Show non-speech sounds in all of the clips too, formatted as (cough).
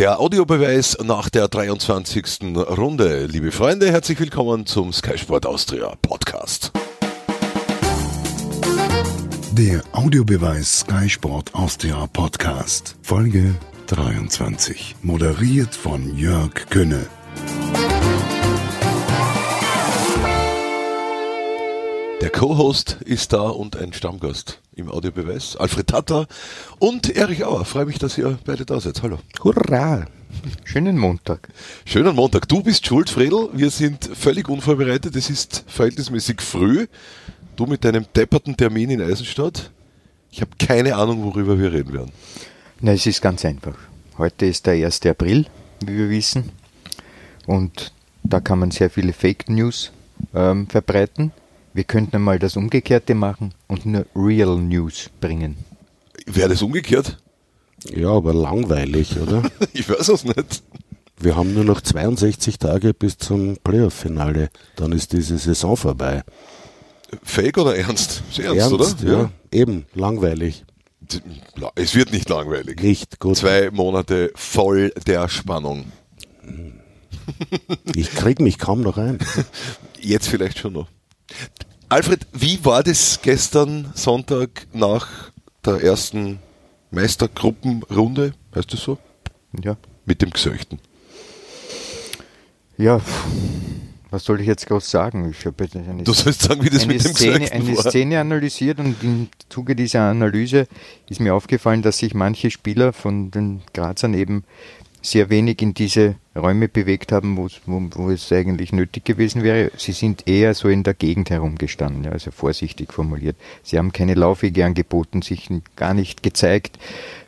Der Audiobeweis nach der 23. Runde. Liebe Freunde, herzlich willkommen zum Sky Sport Austria Podcast. Der Audiobeweis Sky Sport Austria Podcast. Folge 23. Moderiert von Jörg Könne. Der Co-Host ist da und ein Stammgast im Audiobeweis. Alfred Tata und Erich Auer. Freue mich, dass ihr beide da seid. Hallo. Hurra! Schönen Montag. Schönen Montag. Du bist schuld, Fredel. Wir sind völlig unvorbereitet. Es ist verhältnismäßig früh. Du mit deinem depperten Termin in Eisenstadt. Ich habe keine Ahnung, worüber wir reden werden. Na, es ist ganz einfach. Heute ist der 1. April, wie wir wissen. Und da kann man sehr viele Fake News ähm, verbreiten. Wir könnten einmal das Umgekehrte machen und nur Real News bringen. Wäre das umgekehrt? Ja, aber langweilig, oder? (laughs) ich weiß es nicht. Wir haben nur noch 62 Tage bis zum Playoff-Finale. Dann ist diese Saison vorbei. Fake oder ernst? Ist ernst, ernst oder? Ja, ja, eben, langweilig. Es wird nicht langweilig. Nicht, gut. Zwei Monate voll der Spannung. Ich krieg mich kaum noch ein. (laughs) Jetzt vielleicht schon noch. Alfred, wie war das gestern Sonntag nach der ersten Meistergruppenrunde, heißt das so? Ja. Mit dem Gesöchten. Ja, was soll ich jetzt groß sagen? Ich habe eine, du sollst sagen, wie das mit dem Szene, Eine war. Szene analysiert und im Zuge dieser Analyse ist mir aufgefallen, dass sich manche Spieler von den Grazern eben sehr wenig in diese Räume bewegt haben, wo, wo, es eigentlich nötig gewesen wäre. Sie sind eher so in der Gegend herumgestanden, ja, also vorsichtig formuliert. Sie haben keine Laufwege angeboten, sich gar nicht gezeigt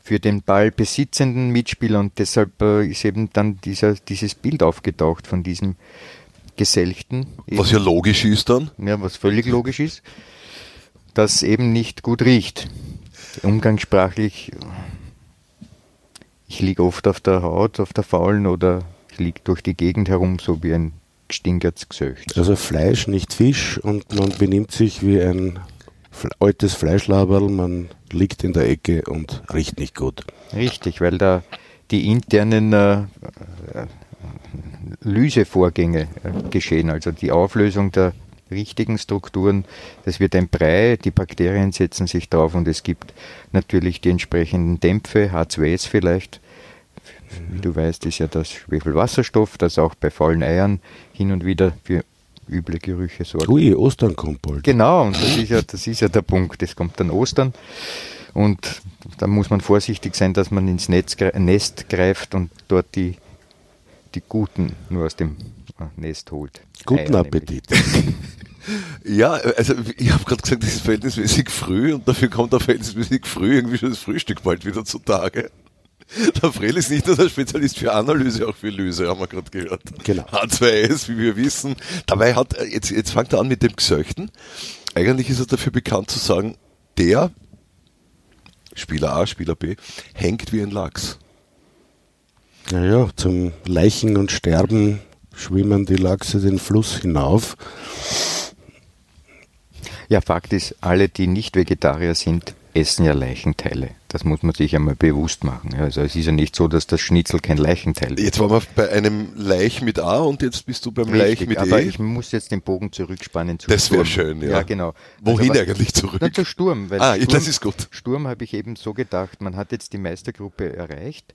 für den Ball besitzenden Mitspieler und deshalb äh, ist eben dann dieser, dieses Bild aufgetaucht von diesem Geselchten. Was ja logisch ist dann. Ja, was völlig logisch ist, das eben nicht gut riecht. Umgangssprachlich ich liege oft auf der Haut, auf der faulen oder ich liege durch die Gegend herum, so wie ein gestinkertes Gesöcht. Also Fleisch, nicht Fisch und man benimmt sich wie ein altes Fleischlaberl, man liegt in der Ecke und riecht nicht gut. Richtig, weil da die internen äh, äh Lysevorgänge äh, geschehen, also die Auflösung der richtigen Strukturen. Das wird ein Brei, die Bakterien setzen sich drauf und es gibt natürlich die entsprechenden Dämpfe, H2S vielleicht. Wie du weißt, ist ja das Schwefelwasserstoff, das auch bei faulen Eiern hin und wieder für üble Gerüche sorgt. Ui, Ostern kommt bald. Genau, und das ist ja, das ist ja der Punkt. Es kommt dann Ostern und da muss man vorsichtig sein, dass man ins Netz, Nest greift und dort die, die Guten nur aus dem äh, Nest holt. Guten Eier Appetit. Ja, also ich habe gerade gesagt, es ist verhältnismäßig früh und dafür kommt auch verhältnismäßig früh irgendwie schon das Frühstück bald wieder zutage. Der Frel ist nicht nur der Spezialist für Analyse, auch für Lyse, haben wir gerade gehört. Genau. H2S, wie wir wissen. Dabei hat, jetzt, jetzt fängt er an mit dem Gesöchten. Eigentlich ist er dafür bekannt zu sagen, der, Spieler A, Spieler B, hängt wie ein Lachs. Naja, zum Leichen und Sterben schwimmen die Lachse den Fluss hinauf. Ja, Fakt ist, alle, die nicht Vegetarier sind, essen ja Leichenteile. Das muss man sich einmal bewusst machen. Also es ist ja nicht so, dass das Schnitzel kein Leichenteil ist. Jetzt waren wir bei einem Leich mit A und jetzt bist du beim Richtig, Leich mit aber E. ich muss jetzt den Bogen zurückspannen zu Das wäre schön, ja. Ja, genau. Wohin also, eigentlich zurück? Na, zu Sturm. ah, Sturm, das ist gut. Sturm habe ich eben so gedacht, man hat jetzt die Meistergruppe erreicht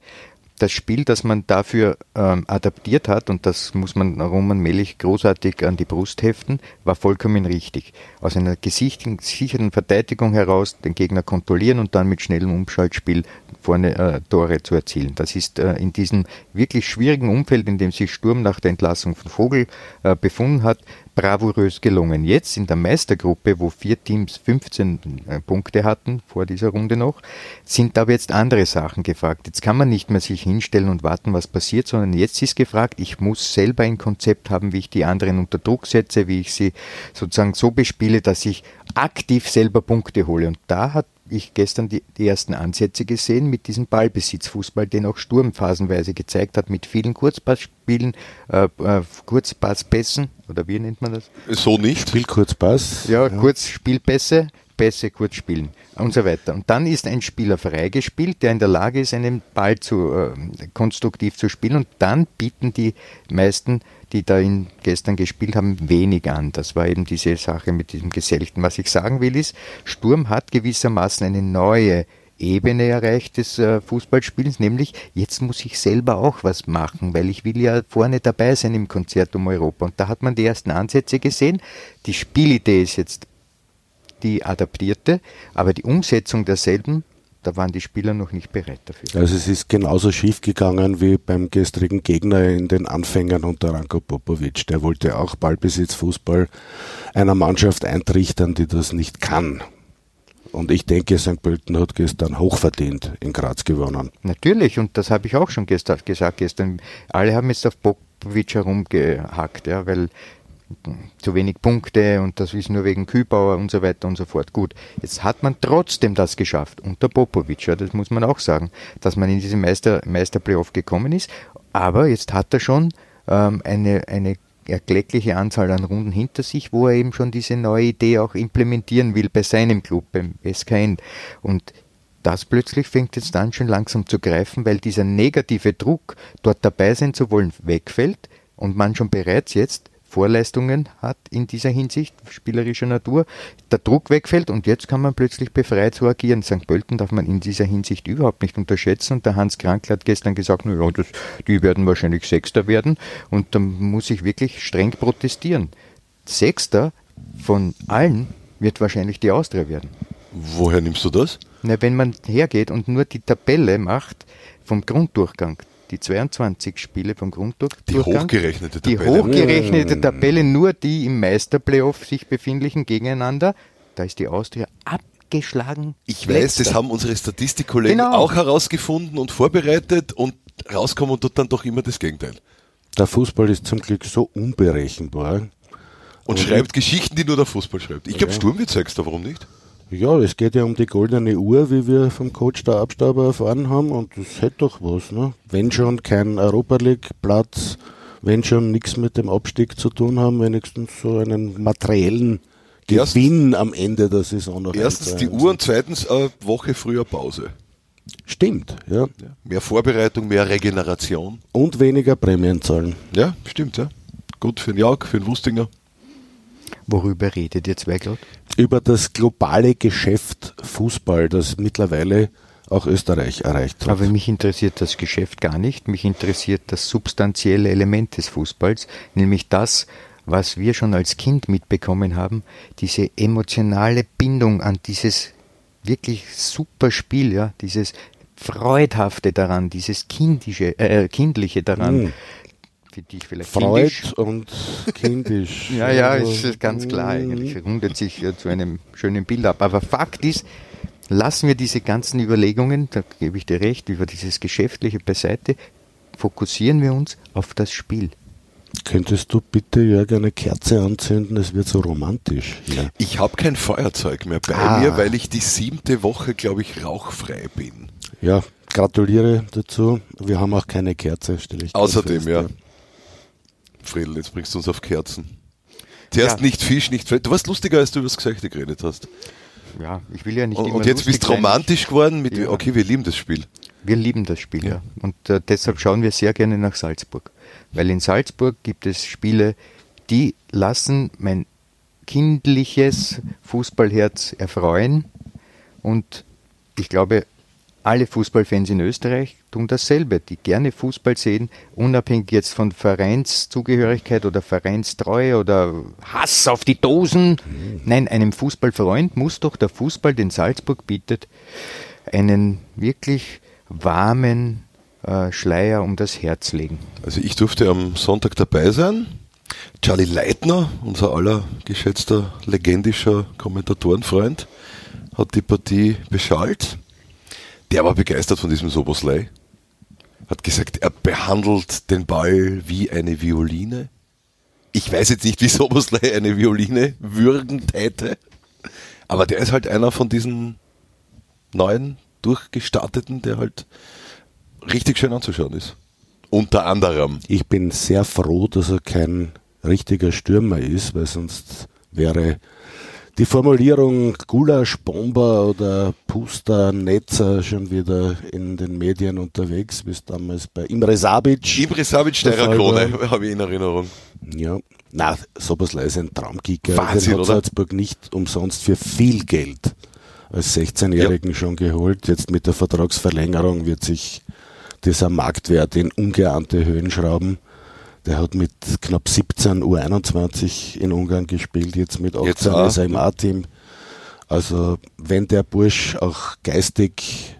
das Spiel, das man dafür ähm, adaptiert hat, und das muss man Roman Melich großartig an die Brust heften, war vollkommen richtig. Aus einer gesicherten Verteidigung heraus den Gegner kontrollieren und dann mit schnellem Umschaltspiel vorne äh, Tore zu erzielen. Das ist äh, in diesem wirklich schwierigen Umfeld, in dem sich Sturm nach der Entlassung von Vogel äh, befunden hat, bravourös gelungen. Jetzt in der Meistergruppe, wo vier Teams 15 äh, Punkte hatten, vor dieser Runde noch, sind aber jetzt andere Sachen gefragt. Jetzt kann man nicht mehr sich hinstellen und warten, was passiert, sondern jetzt ist gefragt, ich muss selber ein Konzept haben, wie ich die anderen unter Druck setze, wie ich sie sozusagen so bespiele, dass ich aktiv selber Punkte hole. Und da hat ich gestern die, die, ersten Ansätze gesehen mit diesem Ballbesitzfußball, den auch Sturm phasenweise gezeigt hat, mit vielen Kurzpassspielen, äh, äh, Kurzpasspässen, oder wie nennt man das? So nicht. Spielkurzpass. Ja, ja. Kurzspielpässe, Pässe kurz spielen und so weiter. Und dann ist ein Spieler freigespielt, der in der Lage ist, einen Ball zu, äh, konstruktiv zu spielen. Und dann bieten die meisten, die da in, gestern gespielt haben, wenig an. Das war eben diese Sache mit diesem Geselchten. Was ich sagen will, ist, Sturm hat gewissermaßen eine neue Ebene erreicht des äh, Fußballspielens, nämlich jetzt muss ich selber auch was machen, weil ich will ja vorne dabei sein im Konzert um Europa. Und da hat man die ersten Ansätze gesehen. Die Spielidee ist jetzt die adaptierte, aber die Umsetzung derselben, da waren die Spieler noch nicht bereit dafür. Also es ist genauso schief gegangen wie beim gestrigen Gegner in den Anfängern unter Ranko Popovic. Der wollte auch Ballbesitz, Fußball einer Mannschaft eintrichtern, die das nicht kann. Und ich denke, St. Pölten hat gestern hochverdient in Graz gewonnen. Natürlich, und das habe ich auch schon gestern gesagt gestern. Alle haben jetzt auf Popovic herumgehackt, ja, weil zu wenig Punkte und das ist nur wegen Kübauer und so weiter und so fort. Gut, jetzt hat man trotzdem das geschafft unter Popovic, ja, das muss man auch sagen, dass man in diesen Meister, Meisterplayoff gekommen ist. Aber jetzt hat er schon ähm, eine, eine erkleckliche Anzahl an Runden hinter sich, wo er eben schon diese neue Idee auch implementieren will bei seinem Club, beim SKN. Und das plötzlich fängt jetzt an schon langsam zu greifen, weil dieser negative Druck, dort dabei sein zu wollen, wegfällt und man schon bereits jetzt Vorleistungen hat in dieser Hinsicht, spielerischer Natur, der Druck wegfällt und jetzt kann man plötzlich befreit so agieren. St. Pölten darf man in dieser Hinsicht überhaupt nicht unterschätzen und der Hans Krankl hat gestern gesagt, na ja, das, die werden wahrscheinlich Sechster werden und da muss ich wirklich streng protestieren. Sechster von allen wird wahrscheinlich die Austria werden. Woher nimmst du das? Na, wenn man hergeht und nur die Tabelle macht vom Grunddurchgang, die 22 Spiele vom Grunddurchgang. Die hochgerechnete Tabelle. Die hochgerechnete Tabelle, nur die im Meisterplayoff sich befindlichen gegeneinander. Da ist die Austria abgeschlagen. Ich weiß, das haben unsere Statistikkollegen genau. auch herausgefunden und vorbereitet und rauskommen tut dann doch immer das Gegenteil. Der Fußball ist zum Glück so unberechenbar. Und, und schreibt Geschichten, die nur der Fußball schreibt. Ich glaube, ja. Sturm wird Sechster, warum nicht? Ja, es geht ja um die goldene Uhr, wie wir vom Coach der Abstauber erfahren haben, und das hätte doch was. Ne? Wenn schon kein Europa League-Platz, wenn schon nichts mit dem Abstieg zu tun haben, wenigstens so einen materiellen Gewinn am Ende der Saison noch. Erstens die Uhr und zweitens eine Woche früher Pause. Stimmt, ja. ja. Mehr Vorbereitung, mehr Regeneration. Und weniger Prämienzahlen. Ja, stimmt, ja. Gut für den Jag, für den Wustinger. Worüber redet ihr zwei gerade? Über das globale Geschäft Fußball, das mittlerweile auch Österreich erreicht hat. Aber mich interessiert das Geschäft gar nicht. Mich interessiert das substanzielle Element des Fußballs, nämlich das, was wir schon als Kind mitbekommen haben, diese emotionale Bindung an dieses wirklich super Spiel, ja, dieses Freudhafte daran, dieses kindische, äh, kindliche daran, mm für dich vielleicht Freud kindisch. und kindisch. (laughs) ja, ja, ist ganz klar eigentlich. Rundet sich zu einem schönen Bild ab. Aber Fakt ist, lassen wir diese ganzen Überlegungen, da gebe ich dir recht, über dieses Geschäftliche beiseite, fokussieren wir uns auf das Spiel. Könntest du bitte, Jörg, eine Kerze anzünden? Es wird so romantisch. Ja. Ich habe kein Feuerzeug mehr bei ah. mir, weil ich die siebte Woche, glaube ich, rauchfrei bin. Ja, gratuliere dazu. Wir haben auch keine Kerze, stelle ich Außerdem, fest, ja. Friedel, jetzt bringst du uns auf Kerzen. Zuerst ja. nicht Fisch, nicht Fett. Du warst lustiger, als du über das Geschichte geredet hast. Ja, ich will ja nicht Und, und jetzt bist du romantisch geworden mit, ja. okay, wir lieben das Spiel. Wir lieben das Spiel, ja. ja. Und äh, deshalb schauen wir sehr gerne nach Salzburg. Weil in Salzburg gibt es Spiele, die lassen mein kindliches Fußballherz erfreuen. Und ich glaube, alle Fußballfans in Österreich tun dasselbe, die gerne Fußball sehen, unabhängig jetzt von Vereinszugehörigkeit oder Vereinstreue oder Hass auf die Dosen. Nein, einem Fußballfreund muss doch der Fußball, den Salzburg bietet, einen wirklich warmen äh, Schleier um das Herz legen. Also ich durfte am Sonntag dabei sein. Charlie Leitner, unser aller geschätzter, legendischer Kommentatorenfreund, hat die Partie beschallt der war begeistert von diesem Soboslei. Hat gesagt, er behandelt den Ball wie eine Violine. Ich weiß jetzt nicht, wie (laughs) Soboslei eine Violine würgen täte, aber der ist halt einer von diesen neuen, durchgestarteten, der halt richtig schön anzuschauen ist. Unter anderem. Ich bin sehr froh, dass er kein richtiger Stürmer ist, weil sonst wäre die Formulierung Gulaschbomber oder Pusternetzer schon wieder in den Medien unterwegs, bis damals bei Imre Sabic. Imre Sabic, Steirer Krone, habe ich in Erinnerung. Ja, na, sowas ist ein Traumkicker. Wahnsinn, Den hat? Salzburg nicht umsonst für viel Geld als 16-Jährigen schon geholt. Jetzt mit der Vertragsverlängerung wird sich dieser Marktwert in ungeahnte Höhen schrauben. Der hat mit knapp 17 U21 in Ungarn gespielt, jetzt mit 18 Jetzt ist er im A-Team. Also wenn der Bursch auch geistig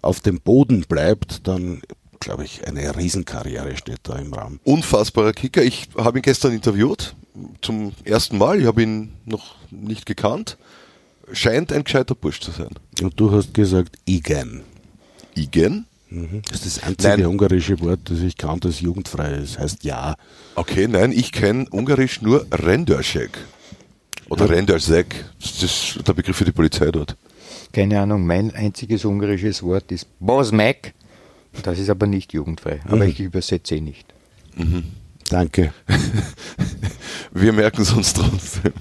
auf dem Boden bleibt, dann glaube ich, eine Riesenkarriere steht da im Raum. Unfassbarer Kicker. Ich habe ihn gestern interviewt, zum ersten Mal. Ich habe ihn noch nicht gekannt. Scheint ein gescheiter Bursch zu sein. Und du hast gesagt, Igen. Igen? Das ist das einzige Nein. ungarische Wort, das ich kann, das jugendfrei ist. Heißt ja. Okay, nein, ich kenne ungarisch nur Rendersek. Oder Rendersek. Das ist der Begriff für die Polizei dort. Keine Ahnung, mein einziges ungarisches Wort ist Bosmek. Das ist aber nicht jugendfrei, aber ich übersetze eh nicht. Danke. (laughs) Wir merken es uns trotzdem.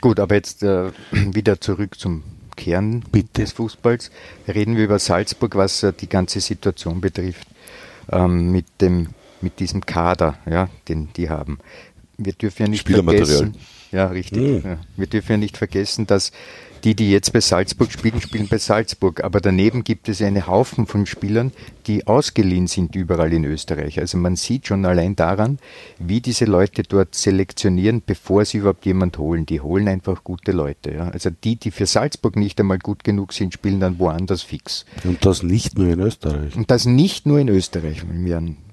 Gut, aber jetzt äh, (clears throat) wieder zurück zum Kern des Fußballs. Reden wir über Salzburg, was äh, die ganze Situation betrifft, ähm, mit, dem, mit diesem Kader, ja, den die haben. Wir dürfen ja nicht Spielermaterial. vergessen, ja, richtig. Ja. Wir dürfen ja nicht vergessen, dass die, die jetzt bei Salzburg spielen, spielen bei Salzburg. Aber daneben gibt es einen Haufen von Spielern, die ausgeliehen sind überall in Österreich. Also man sieht schon allein daran, wie diese Leute dort selektionieren, bevor sie überhaupt jemand holen. Die holen einfach gute Leute. Ja. Also die, die für Salzburg nicht einmal gut genug sind, spielen dann woanders fix. Und das nicht nur in Österreich. Und das nicht nur in Österreich,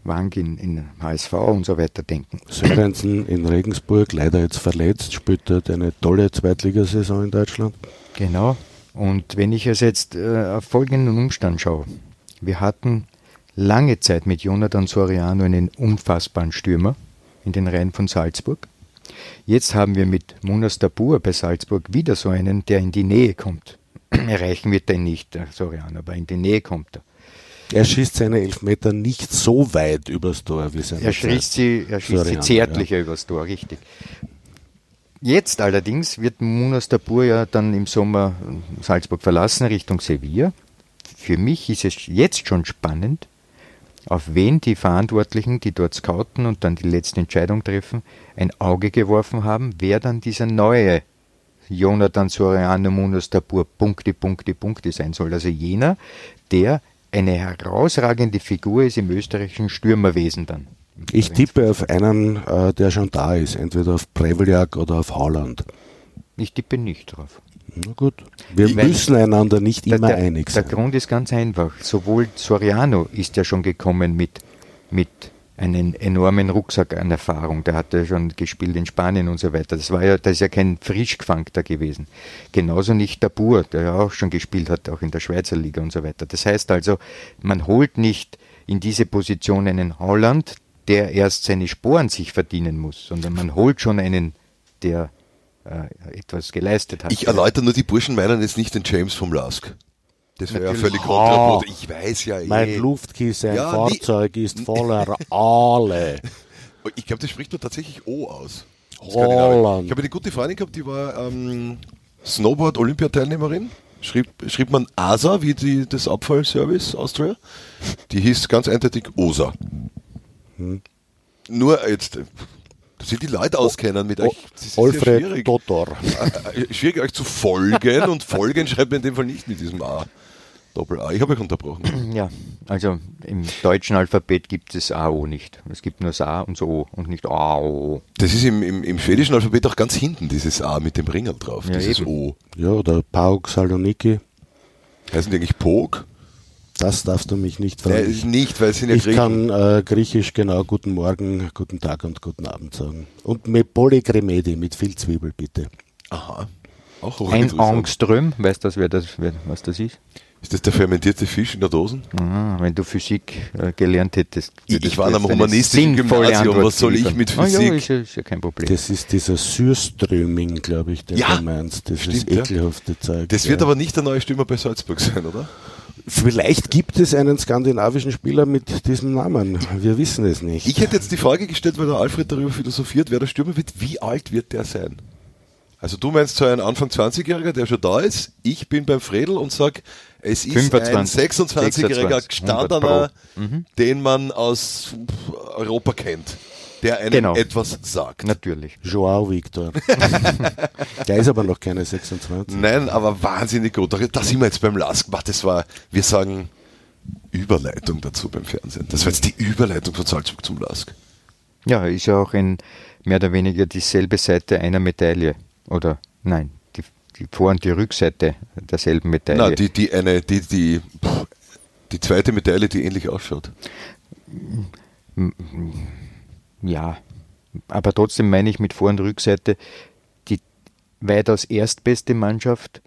Wang in, in HSV und so weiter denken. Sörensen in Regensburg, leider jetzt verletzt, spielt dort eine tolle Zweitligasaison in Deutschland. Genau. Und wenn ich es jetzt äh, auf folgenden Umstand schaue. Wir hatten lange Zeit mit Jonathan Soriano einen unfassbaren Stürmer in den Reihen von Salzburg. Jetzt haben wir mit Munas Dabur bei Salzburg wieder so einen, der in die Nähe kommt. (clears throat) Erreichen wird er nicht, der Soriano, aber in die Nähe kommt er. Er schießt seine Elfmeter nicht so weit übers Tor wie seine Er schießt sie, er schießt sie zärtlicher übers Tor, richtig. Jetzt allerdings wird Munas Dabur ja dann im Sommer Salzburg verlassen Richtung Sevilla. Für mich ist es jetzt schon spannend, auf wen die Verantwortlichen, die dort scouten und dann die letzte Entscheidung treffen, ein Auge geworfen haben, wer dann dieser neue Jonathan Soriano Munas Dabur Punkte, Punkte, Punkte sein soll. Also jener, der eine herausragende Figur ist im österreichischen Stürmerwesen dann. Ich tippe auf einen, äh, der schon da ist, entweder auf Preveljak oder auf Haaland. Ich tippe nicht drauf. Na gut. Wir Weil- müssen einander nicht Der, immer der, einig der sein. Grund ist ganz einfach. Sowohl Soriano ist ja schon gekommen mit, mit einem enormen Rucksack an Erfahrung. Der hat ja schon gespielt in Spanien und so weiter. Das war ja, das ist ja kein Frischgefangter gewesen. Genauso nicht der Bur, der ja auch schon gespielt hat, auch in der Schweizer Liga und so weiter. Das heißt also, man holt nicht in diese Position einen Holland, der erst seine Sporen sich verdienen muss, sondern man holt schon einen, der äh, etwas geleistet hat. Ich erläutere nur, die Burschen meinen jetzt nicht den James vom Lask. Das wäre ja völlig kontraproduktiv. Ich weiß ja eh. Mein Luftkissen, ein Ja, Fahrzeug ist (laughs) voller Aale. Ich glaube, das spricht nur tatsächlich O aus. Holland. Ich habe eine gute Freundin gehabt, die war ähm, Snowboard-Olympiateilnehmerin. Schrieb, schrieb man ASA, wie die, das Abfallservice Austria. Die hieß ganz eindeutig OSA. Nur jetzt, äh, dass sich die Leute auskennen mit euch. Das ist Alfred schwierig. Totor. Äh, schwierig euch zu folgen und folgen schreibt man in dem Fall nicht mit diesem A. Doppel A. Ich habe euch unterbrochen. (clears throat) Ja, also im deutschen Alphabet gibt es AO nicht. Es gibt nur das A und so O und nicht AO. Das ist im, im, im schwedischen Alphabet auch ganz hinten, dieses A mit dem Ringel drauf. Ja, dieses eben. O. Ja, oder Pauk Saloniki. Heißen die eigentlich Pog? Das darfst du mich nicht Nein, fragen. nicht, weil es sind ja ich Griechen. kann äh, griechisch genau guten Morgen, guten Tag und guten Abend sagen. Und mit Polygremedi, mit viel Zwiebel bitte. Aha. Auch Ein. Angström, weißt du, wer das, wer, was das ist? Ist das der fermentierte Fisch in der Dose? Ah, wenn du Physik äh, gelernt hättest. Ich- ich war du am jetzt eine humanistischen Gymnasium, Antwort was soll ich mit Ah, ja, Physik? ist, ja, ist ja kein Problem. Das ist dieser Sürströming, glaube ich, den Ja, du meinst. Das stimmt, ist ekelhafte Zeug. Das ja. wird aber nicht der neue Stürmer bei Salzburg sein, oder? Vielleicht gibt es einen skandinavischen Spieler mit diesem Namen. Wir wissen es nicht. Ich hätte jetzt die Frage gestellt, weil der Alfred darüber philosophiert, wer der Stürmer wird. Wie alt wird der sein? Also du meinst so ein Anfang 20-Jähriger, der schon da ist. Ich bin beim Fredel und sag, es ist 25, ein 26-jähriger 26, gestandener, 100 Mhm. den man aus Europa kennt, der einem Genau. etwas sagt. Natürlich. Joao Victor. (laughs) der ist aber noch keine 26. Nein, aber wahnsinnig gut. Da, sind wir jetzt beim Lask. Das war, wir sagen Überleitung dazu beim Fernsehen. Das war jetzt die Überleitung von Salzburg zum Lask. Ja, ist ja auch in mehr oder weniger dieselbe Seite einer Medaille. Oder nein, die, Vor- und die Rückseite derselben Medaille. Na, die, die eine, die, die, pff, die zweite Medaille, die ähnlich ausschaut. Ja, aber trotzdem meine ich mit Vor- und Rückseite die weitaus erstbeste Mannschaft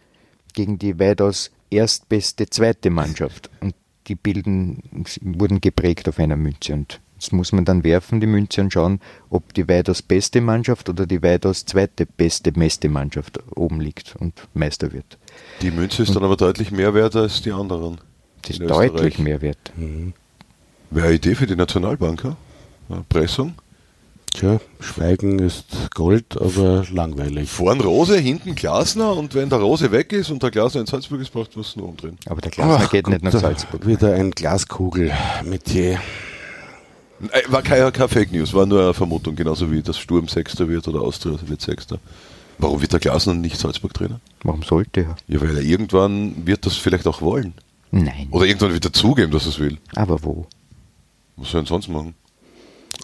gegen die weitaus erstbeste zweite Mannschaft. Und die bilden, wurden geprägt auf einer Münze. Und das muss man dann werfen, die Münze, und schauen, ob die weitaus beste Mannschaft oder die weitaus zweite beste, beste Mannschaft oben liegt und Meister wird. Die Münze ist dann aber deutlich mehr wert als die anderen. Das ist deutlich Österreich. mehr wert. Wäre eine Idee für die Nationalbank, ja? Ja, Pressung. Tja, Schweigen ist Gold, aber langweilig. Vorn Rose, hinten Glasner und wenn der Rose weg ist und der Glasner in Salzburg ist, braucht man es nur umdrehen. Aber der Glasner Ach geht nicht nach Salzburg. Wieder ein Glaskugel-Metier. Äh, War keine, keine Fake News, war nur eine Vermutung, genauso wie das Sturm Sechster wird oder Austria wird Sechster. Warum wird der Glasner nicht Salzburg-Trainer? Warum sollte er? Ja, weil er irgendwann wird das vielleicht auch wollen. Nein. Oder irgendwann wird er zugeben, dass er es will. Aber wo? Was soll er denn sonst machen?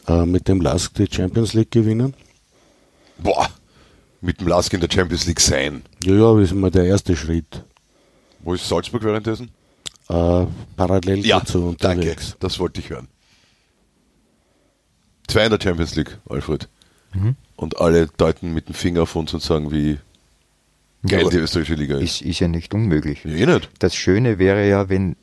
Äh, mit dem Lask die Champions League gewinnen. Boah, mit dem Lask in der Champions League sein. Ja, ja, das ist mal der erste Schritt. Wo ist Salzburg währenddessen? Äh, parallel dazu danke. unterwegs. Das wollte ich hören. Zwei in der Champions League, Alfred. Mhm. Und alle deuten mit dem Finger auf uns und sagen, wie geil Ja, die österreichische Liga ist. Ist, ist ja nicht unmöglich. Ja, eh nicht. Das Schöne wäre ja, wenn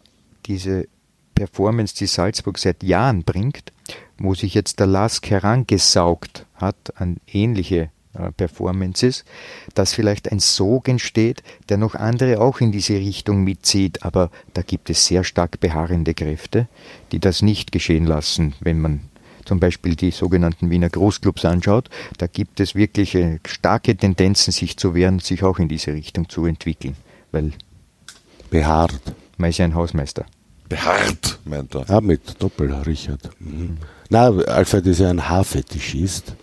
diese Performance, die Salzburg seit Jahren bringt, wo sich jetzt der Lask herangesaugt hat an ähnliche äh, Performances, dass vielleicht ein Sog entsteht, der noch andere auch in diese Richtung mitzieht. Aber da gibt es sehr stark beharrende Kräfte, die das nicht geschehen lassen, wenn man zum Beispiel die sogenannten Wiener Großclubs anschaut, da gibt es wirklich äh, starke Tendenzen, sich zu wehren, sich auch in diese Richtung zu entwickeln, weil Behaart. man ist ja ein Hausmeister. Beharrt, meint er. Ah, mit Doppel, Richard. Mhm. Na, Alfred ist ja ein Haarfetischist,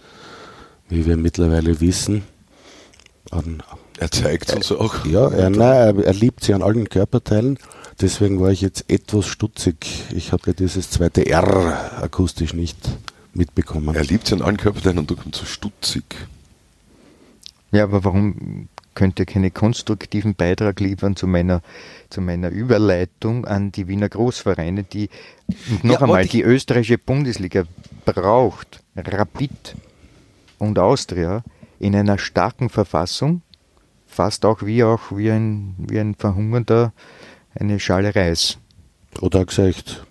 wie wir mittlerweile wissen. An, Er zeigt uns auch. ja, er, nein, er, er liebt sie an allen Körperteilen. Deswegen war ich jetzt etwas stutzig. Ich habe ja dieses zweite R akustisch nicht mitbekommen. Er liebt sie an allen Körperteilen und du kommst so stutzig. Ja, aber warum könnt ihr keinen konstruktiven Beitrag liefern zu meiner, zu meiner Überleitung an die Wiener Großvereine, die, und noch Ja, einmal, die österreichische Bundesliga braucht Rapid und Austria in einer starken Verfassung, fast auch wie auch wie ein, wie ein Verhungernder eine Schale Reis. Oder gesagt,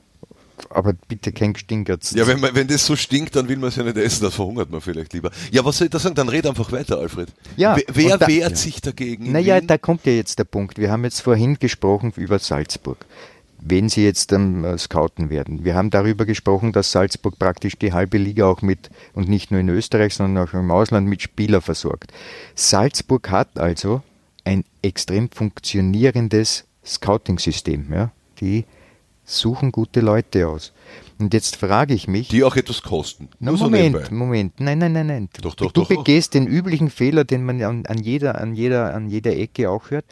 Aber bitte kein Gestinkertz. Ja, wenn, man, wenn das so stinkt, dann will man es ja nicht essen, dann verhungert man vielleicht lieber. Ja, was soll ich da sagen? Dann red einfach weiter, Alfred. Ja, Wer, da- wehrt ja. sich dagegen? Naja, da kommt ja jetzt der Punkt. Wir haben jetzt vorhin gesprochen über Salzburg. Wen sie jetzt ähm, äh, scouten werden. Wir haben darüber gesprochen, dass Salzburg praktisch die halbe Liga auch mit, und nicht nur in Österreich, sondern auch im Ausland mit Spieler versorgt. Salzburg hat also ein extrem funktionierendes Scouting-System. Ja? Die suchen gute Leute aus. Und jetzt frage ich mich, die auch etwas kosten. na, Nur so Moment. Moment, nein, nein, nein, nein. Doch, doch, du doch, doch. begehst den üblichen Fehler, den man an, an, jeder, an, jeder, an jeder Ecke auch hört.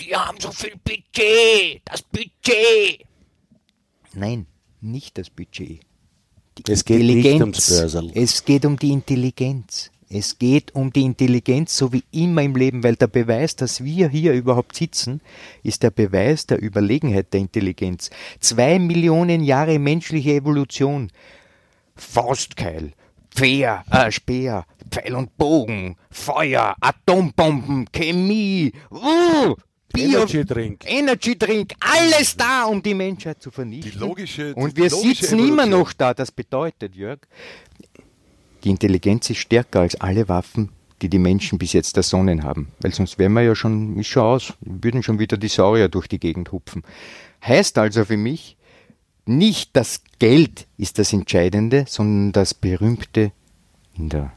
Die haben so viel Budget, das Budget. Nein, nicht das Budget. Die Es geht nicht ums Börserl. Es geht um die Intelligenz. Es geht um die Intelligenz, so wie immer im Leben, weil der Beweis, dass wir hier überhaupt sitzen, ist der Beweis der Überlegenheit der Intelligenz. Zwei Millionen Jahre menschliche Evolution. Faustkeil, Pfeer, äh, Speer, Pfeil und Bogen, Feuer, Atombomben, Chemie, uh, Bio, Energy Drink. Energy Drink, alles da, um die Menschheit zu vernichten. Die logische- Und die wir logische sitzen immer Evolution. noch da. Das bedeutet, Jörg, die Intelligenz ist stärker als alle Waffen, die die Menschen bis jetzt ersonnen haben. Weil sonst wären wir ja schon, ist schon aus, würden schon wieder die Saurier durch die Gegend hupfen. Heißt also für mich, nicht das Geld ist das Entscheidende, sondern das berühmte in der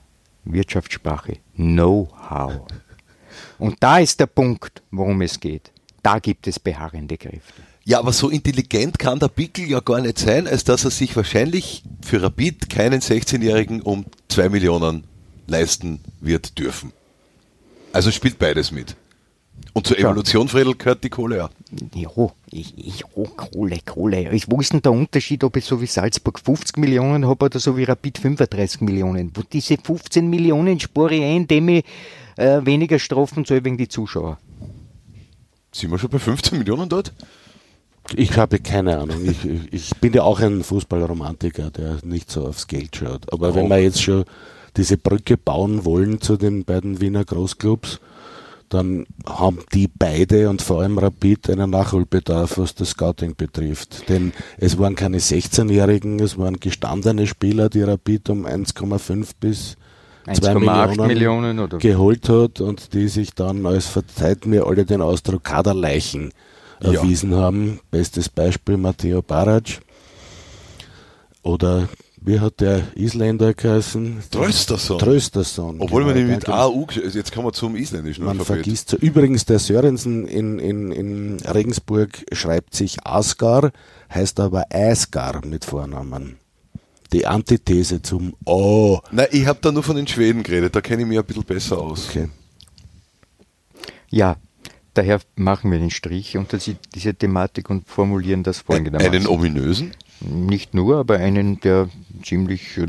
Wirtschaftssprache Know-how. Und da ist der Punkt, worum es geht. Da gibt es beharrende Kräfte. Ja, aber so intelligent kann der Pickel ja gar nicht sein, als dass er sich wahrscheinlich für Rapid keinen 16-Jährigen um 2 Millionen leisten wird dürfen. Also spielt beides mit. Und zur Evolution, Fredel, gehört die Kohle ja. Ja, ich, ich, oh, Kohle, Kohle. Ich, wo ist denn der Unterschied, ob ich so wie Salzburg 50 Millionen habe oder so wie Rapid 35 Millionen? Wo diese 15 Millionen spare ich ein, indem ich äh, weniger Strafen zahle wegen die Zuschauer. Sind wir schon bei 15 Millionen dort? Ich habe keine Ahnung. Ich, ich, ich bin ja auch ein Fußballromantiker, der nicht so aufs Geld schaut. Aber wenn wir jetzt schon diese Brücke bauen wollen zu den beiden Wiener Großclubs, dann haben die beide und vor allem Rapid einen Nachholbedarf, was das Scouting betrifft. Denn es waren keine 16-Jährigen, es waren gestandene Spieler, die Rapid um 1,5 bis 2 Millionen, Millionen oder geholt hat und die sich dann als, verzeiht mir alle den Ausdruck, Kaderleichen Ja. erwiesen haben. Bestes Beispiel Matteo Barac. Oder wie hat der Isländer geheißen? Trösterson. Trösterson. Obwohl man genau, ihn mit. AU, also jetzt kommen wir zum isländischen Man Alphabet. vergisst so. Übrigens, der Sörensen in, in, in Regensburg schreibt sich Asgar, heißt aber Asgar mit Vornamen. Die Antithese zum Oh. Nein, ich habe da nur von den Schweden geredet, da kenne ich mich ein bisschen besser aus. Okay. Ja, daher machen wir den Strich unter die- diese Thematik und formulieren das folgendermaßen. Einen ominösen? Nicht nur, aber einen, der ziemlich äh,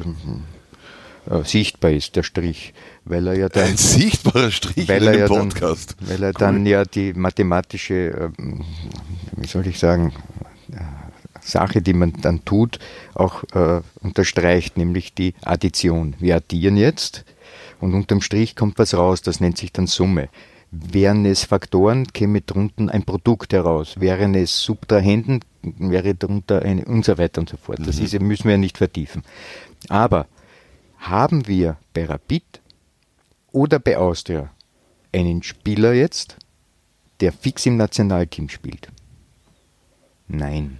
äh, sichtbar ist, der Strich, weil er ja dann, Ein sichtbarer Strich weil in er ja dann, Podcast. weil er dann ja die mathematische, ähm, wie soll ich sagen, äh, Sache, die man dann tut, auch äh, unterstreicht, nämlich die Addition. Wir addieren jetzt und unterm Strich kommt was raus, das nennt sich dann Summe. Wären es Faktoren, käme drunten ein Produkt heraus. Wären es Subtrahenten, wäre drunter eine und so weiter und so fort. Das ist, müssen wir nicht vertiefen. Aber haben wir bei Rapid oder bei Austria einen Spieler jetzt, der fix im Nationalteam spielt? Nein.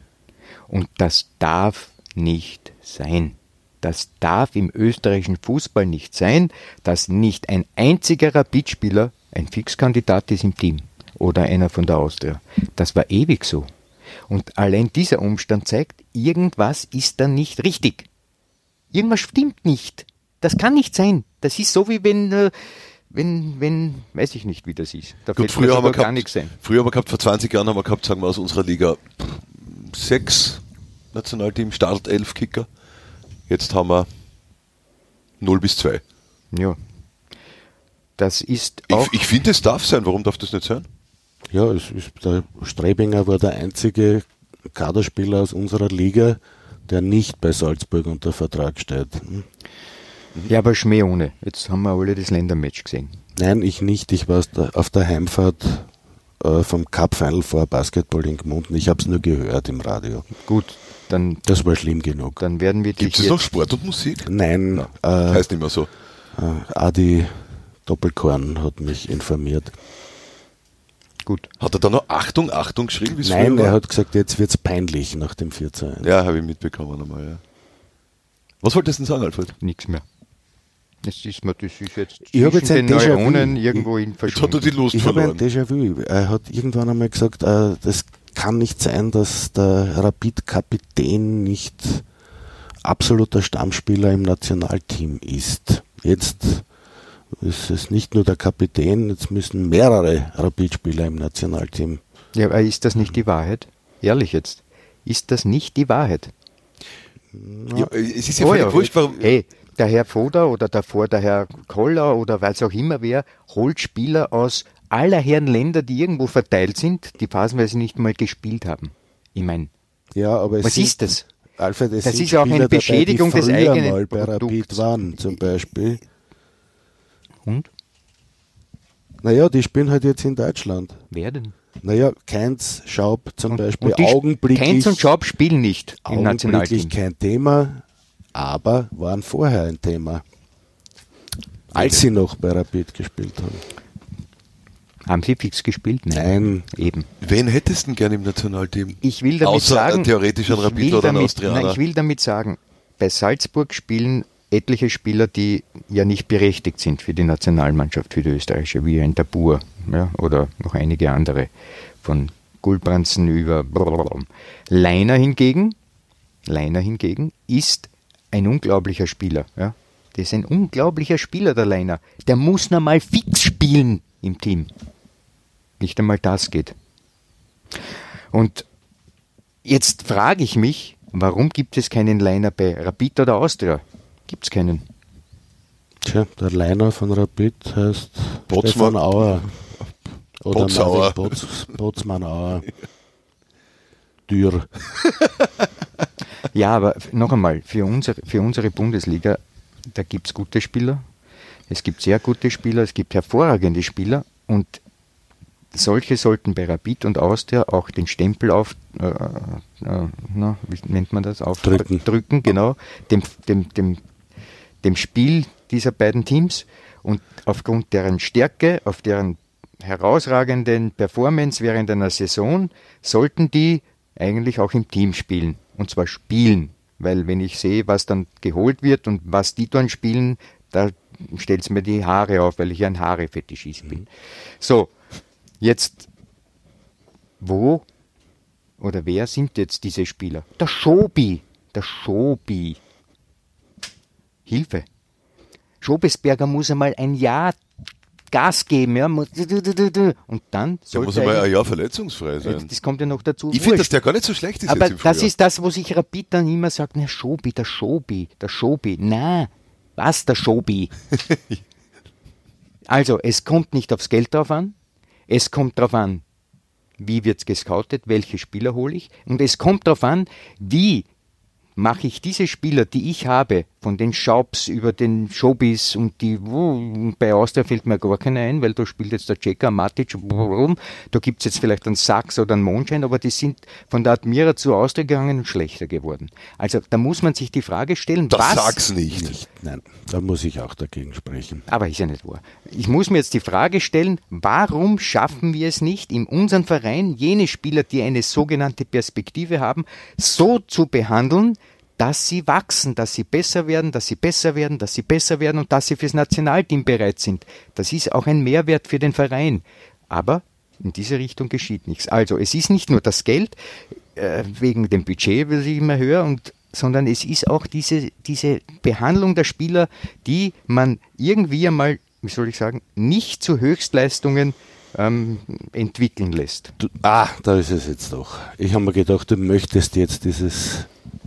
Und das darf nicht sein. Das darf im österreichischen Fußball nicht sein, dass nicht ein einziger Rapidspieler ein Fixkandidat ist im Team oder einer von der Austria. Das war ewig so. Und allein dieser Umstand zeigt, irgendwas ist da nicht richtig. Irgendwas stimmt nicht. Das kann nicht sein. Das ist so wie wenn, äh, wenn, wenn, weiß ich nicht, wie das ist. Da Gut, früher haben, wir gehabt, früher haben wir gehabt, vor 20 Jahren haben wir gehabt, sagen wir aus unserer Liga, sechs Nationalteam, Start elf Kicker. Jetzt haben wir 0 bis 2. Ja. Das ist auch. Ich, ich finde, es darf sein. Warum darf das nicht sein? Ja, es ist, der Strebinger war der einzige Kaderspieler aus unserer Liga, der nicht bei Salzburg unter Vertrag steht. Hm? ja, aber Schmäh ohne. Jetzt haben wir alle das Ländermatch gesehen. Nein, ich nicht. Ich war da- auf der Heimfahrt äh, vom Cup Final vor Basketball in Gmunden. Ich habe es nur gehört im Radio. Gut, dann, Das war schlimm genug. dann werden wir Gibt es noch Sport und Musik? Nein, äh, Heißt nicht mehr so. äh, Adi Doppelkorn hat mich informiert. Gut. Hat er da noch Achtung, Achtung geschrieben? wie's Nein, er hat gesagt, jetzt wird's peinlich nach dem 4 zu 1. Ja, habe ich mitbekommen einmal, ja. Was wolltest du denn sagen, Alfred? Nichts mehr. Das ist, mir, das ist jetzt Ich habe jetzt ein. Neuronen irgendwo hin Jetzt hat er verschwunden. die Lust Ich habe ein verloren. Déjà-vu. Er hat irgendwann einmal gesagt, äh, das kann nicht sein, dass der Rapid-Kapitän nicht absoluter Stammspieler im Nationalteam ist. Jetzt ist es nicht nur der Kapitän, jetzt müssen mehrere Rapid-Spieler im Nationalteam. Ja, aber ist das nicht die Wahrheit? Ehrlich jetzt. Ist das nicht die Wahrheit? Ja, es ist ja Oh völlig ja, wurscht, warum. Hey, der Herr Foda oder davor der Herr Koller oder was auch immer wer, holt Spieler aus aller Herren Länder, die irgendwo verteilt sind, die phasenweise nicht mal gespielt haben. Ich meine, Ja, aber was sind, ist das? Alfred, es Das ist ja auch eine Spieler dabei, Beschädigung die des eigenen mal bei. Rapid waren, zum Beispiel. Und? Naja, die spielen halt jetzt in Deutschland. Wer denn? Naja, Keins, Schaub zum Beispiel, und augenblicklich, Keins und Schaub spielen nicht im augenblicklich Nationalteam. kein Thema, aber waren vorher ein Thema. Als sie noch bei Rapid gespielt haben. Haben sie fix gespielt? Nein. Eben. Wen hättest du denn gerne im Nationalteam? Ich will damit Außer sagen, theoretisch ein Rapid will oder ein damit, Austrianer. Nein, ich will damit sagen, bei Salzburg spielen etliche Spieler, die ja nicht berechtigt sind für die Nationalmannschaft, für die österreichische, wie ein Tabur ja, oder noch einige andere, von Gulbransen über. Leiner hingegen, Leiner hingegen ist ein unglaublicher Spieler. Ja. Das ist ein unglaublicher Spieler, der Leiner. Der muss normal fix spielen im Team. Nicht einmal das geht. Und jetzt frage ich mich, warum gibt es keinen Liner bei Rapid oder Austria? Gibt es keinen. Tja, der Liner von Rapid heißt Botsmann. Stefan Auer. Oder Botsauer. Marvin Bots, Botsmann Auer. Dürr. Ja, aber noch einmal, für unsere, für unsere Bundesliga, da gibt es gute Spieler, es gibt sehr gute Spieler, es gibt hervorragende Spieler und solche sollten bei Rapid und Austria auch den Stempel auf, äh, äh, na, wie nennt man das, Drücken. drücken genau, dem, dem, dem, dem Spiel dieser beiden Teams und aufgrund deren Stärke, auf deren herausragenden Performance während einer Saison, sollten die eigentlich auch im Team spielen. Und zwar spielen. Weil wenn ich sehe, was dann geholt wird und was die dann spielen, da stellt es mir die Haare auf, weil ich ein Haare-Fetischist bin. So, jetzt, wo oder wer sind jetzt diese Spieler? Der Schobi, der Schobi. Hilfe. Schobesberger muss einmal ein Jahr Gas geben, ja. Und dann sollte muss einmal eigentlich- ein Jahr verletzungsfrei sein. das kommt ja noch dazu. Ich finde, dass der gar nicht so schlecht ist Aber jetzt im das ist das, wo sich Rapid dann immer sagt, na Schobi, der Schobi, der Schobi. Na, was der Schobi? (laughs) also, es kommt nicht aufs Geld drauf an, es kommt darauf an, wie wird es gescoutet, welche Spieler hole ich und es kommt darauf an, wie mache ich diese Spieler, die ich habe, von den Schaubs über den Showbiz und die, bei Austria fällt mir gar keiner ein, weil da spielt jetzt der Checker, Matic, warum? da gibt es jetzt vielleicht einen Sachs oder einen Mondschein, aber die sind von der Admira zu Austria gegangen und schlechter geworden. Also da muss man sich die Frage stellen, das was... sag's nicht. Nicht. Nein, da muss ich auch dagegen sprechen. Aber ist ja nicht wahr. Ich muss mir jetzt die Frage stellen, warum schaffen wir es nicht, in unserem Verein jene Spieler, die eine sogenannte Perspektive haben, so zu behandeln, dass sie wachsen, dass sie besser werden, dass sie besser werden, dass sie besser werden und dass sie fürs Nationalteam bereit sind. Das ist auch ein Mehrwert für den Verein. Aber in diese Richtung geschieht nichts. Also es ist nicht nur das Geld, äh, wegen dem Budget, was ich immer höre, und, sondern es ist auch diese, diese Behandlung der Spieler, die man irgendwie einmal, wie soll ich sagen, nicht zu Höchstleistungen ähm, entwickeln lässt. Du, ah, da ist es jetzt doch. Ich habe mir gedacht, du möchtest jetzt dieses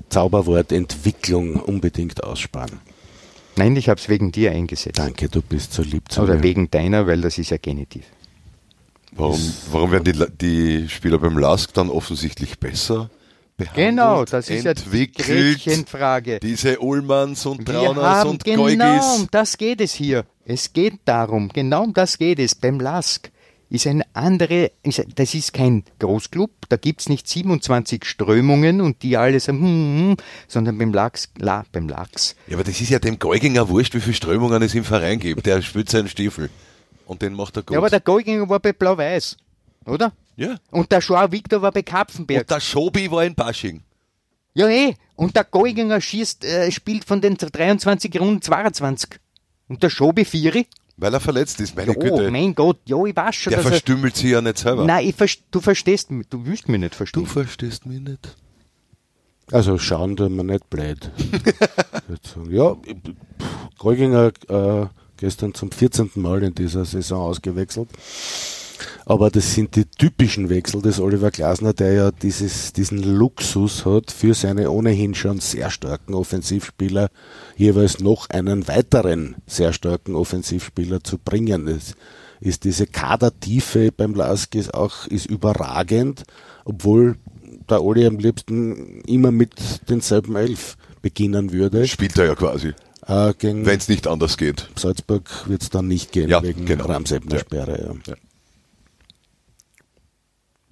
Zauberwort Entwicklung unbedingt aussparen. Nein, ich habe es wegen dir eingesetzt. Danke, du bist so lieb zu Oder mir. wegen deiner, weil das ist ja Genitiv. Warum, warum werden die, die Spieler beim LASK dann offensichtlich besser behandelt? Genau, das ist ja die? Gretchenfrage. Diese Ullmanns und Trauners und genau, um Geugis. das geht es hier. Es geht darum, genau um das geht es. Beim LASK ist eine andere, ist, das ist kein Großclub, da gibt es nicht 27 Strömungen und die alle sagen, hm, hm, sondern beim LAX, La, beim LAX. Ja, aber das ist ja dem Geuginger wurscht, wie viele Strömungen es im Verein gibt. Der spielt seinen Stiefel. Und den macht er gut. Ja, aber der Golginger war bei Blau-Weiß, oder? Ja. Und der Joao Victor war bei Kapfenberg. Und der Schobi war in Basching. ja, eh. Und der Golginger schießt, äh, spielt von den 23 Runden 22. Und der Schobi Vieri? Weil er verletzt ist, meine Oh, Güte. mein Gott, ja, ich weiß schon, Der dass er, verstümmelt sie ja nicht selber. Nein, ich vers du verstehst mich, du willst mich nicht Du verstehen. verstehst mich nicht. Also schauen tun wir nicht blöd. (laughs) Ja, Golginger äh, gestern zum 14. Mal in dieser Saison ausgewechselt. Aber das sind die typischen Wechsel des Oliver Glasner, der ja dieses, diesen Luxus hat, für seine ohnehin schon sehr starken Offensivspieler jeweils noch einen weiteren sehr starken Offensivspieler zu bringen. Es ist diese Kadertiefe beim Lask ist auch ist überragend, obwohl der Oli am liebsten immer mit denselben Elf beginnen würde. Spielt er ja quasi, Äh, wenn es nicht anders geht. Salzburg wird es dann nicht gehen, Ja, wegen genau. Ramsebner. Sperre. Ja. Ja.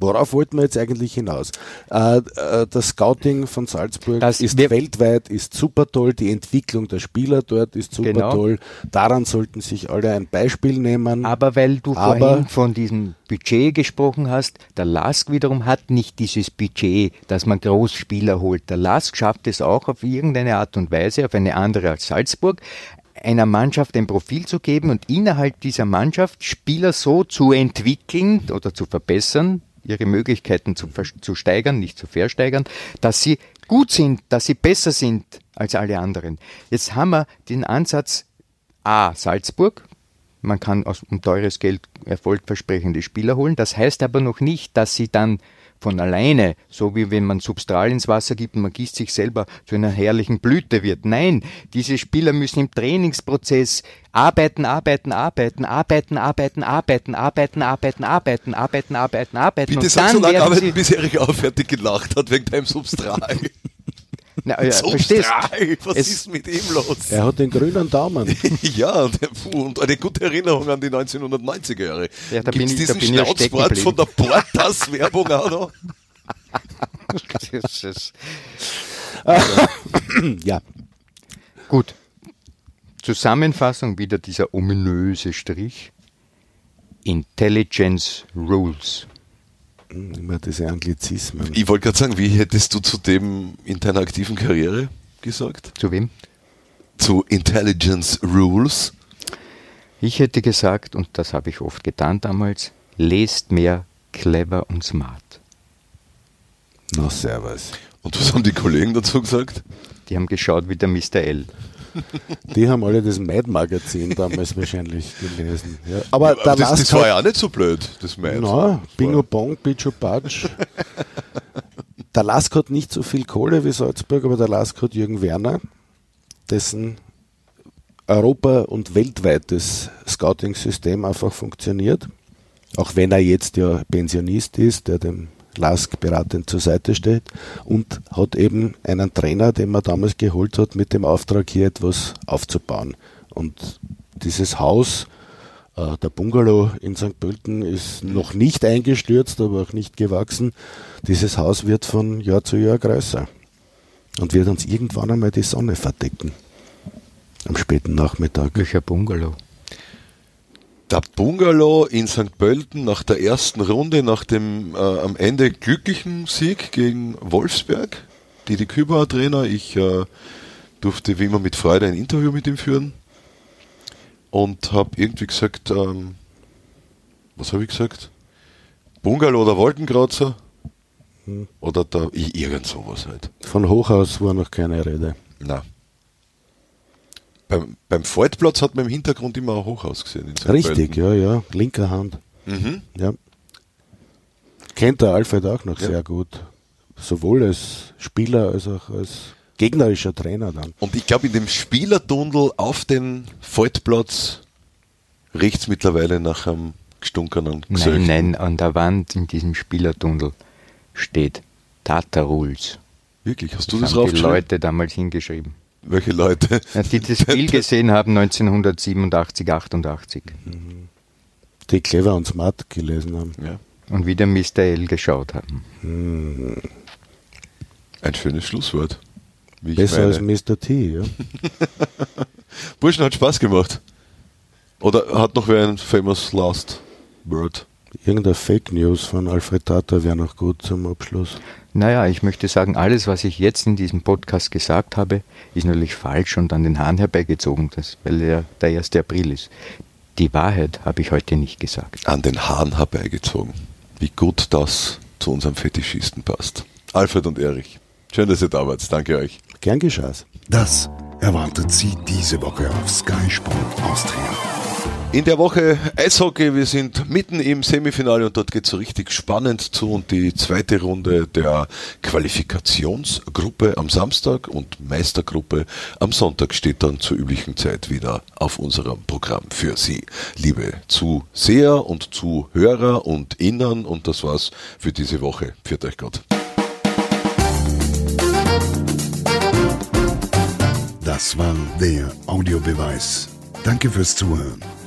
Worauf wollten wir jetzt eigentlich hinaus? Äh, äh, das Scouting von Salzburg Das- ist weltweit, ist super toll. Die Entwicklung der Spieler dort ist super Genau. toll. Daran sollten sich alle ein Beispiel nehmen. Aber weil du Aber- vorhin von diesem Budget gesprochen hast, der Lask wiederum hat nicht dieses Budget, dass man Großspieler holt. Der Lask schafft es auch auf irgendeine Art und Weise, auf eine andere als Salzburg, einer Mannschaft ein Profil zu geben und innerhalb dieser Mannschaft Spieler so zu entwickeln oder zu verbessern, ihre Möglichkeiten zu, zu steigern, nicht zu versteigern, dass sie gut sind, dass sie besser sind als alle anderen. Jetzt haben wir den Ansatz A, Salzburg, man kann aus, um teures Geld erfolgversprechende Spieler holen. Das heißt aber noch nicht, dass sie dann von alleine, so wie wenn man Substral ins Wasser gibt und man gießt sich selber zu einer herrlichen Blüte wird. Nein, diese Spieler müssen im Trainingsprozess arbeiten, arbeiten, arbeiten, arbeiten, arbeiten, arbeiten, arbeiten, arbeiten, arbeiten, arbeiten, arbeiten, arbeiten. Bitte sag so lange arbeiten, bis Erich auch fertig gelacht hat wegen deinem Substral. Na, äh, verstehst? Substral, was Es- ist mit ihm los? er hat den grünen Daumen. (laughs) Ja, und, und eine gute Erinnerung an die 1990er Jahre. Ja, da bin Gibt's da diesen bin ich ja stecken Schnauzbart von der. Portas-Werbung auch noch? Das ist- (laughs) ja, Gut. Zusammenfassung wieder dieser ominöse Strich. Intelligence Rules. Immer diese Anglizismen. Ich wollte gerade sagen, wie hättest du zu dem in deiner aktiven Karriere gesagt? Zu wem? Zu Intelligence Rules? Ich hätte gesagt, und das habe ich oft getan damals, lest mehr clever und smart. Na, servus. Und was haben die Kollegen dazu gesagt? Die haben geschaut wie der Mr. L. Die haben alle das Mad-Magazin damals wahrscheinlich gelesen. Ja. Aber, Aber der das, das war hat- ja auch nicht so blöd, das Maid. Na, Bingo Bong, Bicho Patsch. der Lask hat nicht so viel Kohle wie Salzburg, aber der Lask hat Jürgen Werner, dessen Europa- und weltweites Scouting-System einfach funktioniert. Auch wenn er jetzt ja Pensionist ist, der dem Lask beratend zur Seite steht und hat eben einen Trainer, den man damals geholt hat, mit dem Auftrag hier etwas aufzubauen. Und dieses Haus, äh, der Bungalow in St. Pölten ist noch nicht eingestürzt, aber auch nicht gewachsen. Dieses Haus wird von Jahr zu Jahr größer und wird uns irgendwann einmal die Sonne verdecken. Am späten Nachmittag. Welcher Bungalow? Der Bungalow in St. Pölten nach der ersten Runde, nach dem äh, am Ende glücklichen Sieg gegen Wolfsberg, Didi Kübauer Trainer. Ich äh, durfte wie immer mit Freude ein Interview mit ihm führen und habe irgendwie gesagt, ähm, was habe ich gesagt? Bungalow oder Wolkenkrautzer? Oder da, irgend sowas halt. Von Hochhaus war noch keine Rede. Na. Beim, beim Faltplatz hat man im Hintergrund immer ein Hochhaus gesehen. Richtig, Pölten. ja, ja. Linker Hand. Mhm. Ja. Kennt der Alfred auch noch Ja. sehr gut. Sowohl als Spieler als auch als gegnerischer Trainer dann. Und ich glaube, in dem Spielertunnel auf den Faltplatz riecht es mittlerweile nach einem gestunkenen Nein, Gesöch. nein, an der Wand in diesem Spielertunnel steht Tata Rules. Wirklich, hast du Das das haben die? Leute damals hingeschrieben. Welche Leute? Ja, die das Spiel (laughs) gesehen haben 1987, 88 Die clever und smart gelesen haben. Ja, und wieder Mr. L geschaut haben. ein schönes Schlusswort. Wie ich Besser meine. als Mr. T, ja. (laughs) Burschen hat Spaß gemacht. Oder hat noch wer ein famous last word? Irgendeine Fake News von Alfred Tata wäre noch gut zum Abschluss. Naja, ich möchte sagen, alles, was ich jetzt in diesem Podcast gesagt habe, ist natürlich falsch und an den Haaren herbeigezogen, das, weil der, der 1. April ist. Die Wahrheit habe ich heute nicht gesagt. An den Haaren herbeigezogen. Wie gut das zu unserem Fetischisten passt. Alfred und Erich. Schön, dass ihr da wart. Danke euch. Gern geschah's. Das erwartet Sie diese Woche auf Sky Sport Austria. In der Woche Eishockey, wir sind mitten im Semifinale und dort geht es so richtig spannend zu und die zweite Runde der Qualifikationsgruppe am Samstag und Meistergruppe am Sonntag steht dann zur üblichen Zeit wieder auf unserem Programm für Sie. Liebe Zuseher und Zuhörer und Innern und das war's für diese Woche. Führt euch Gott. Das war der Audiobeweis. Danke fürs Zuhören.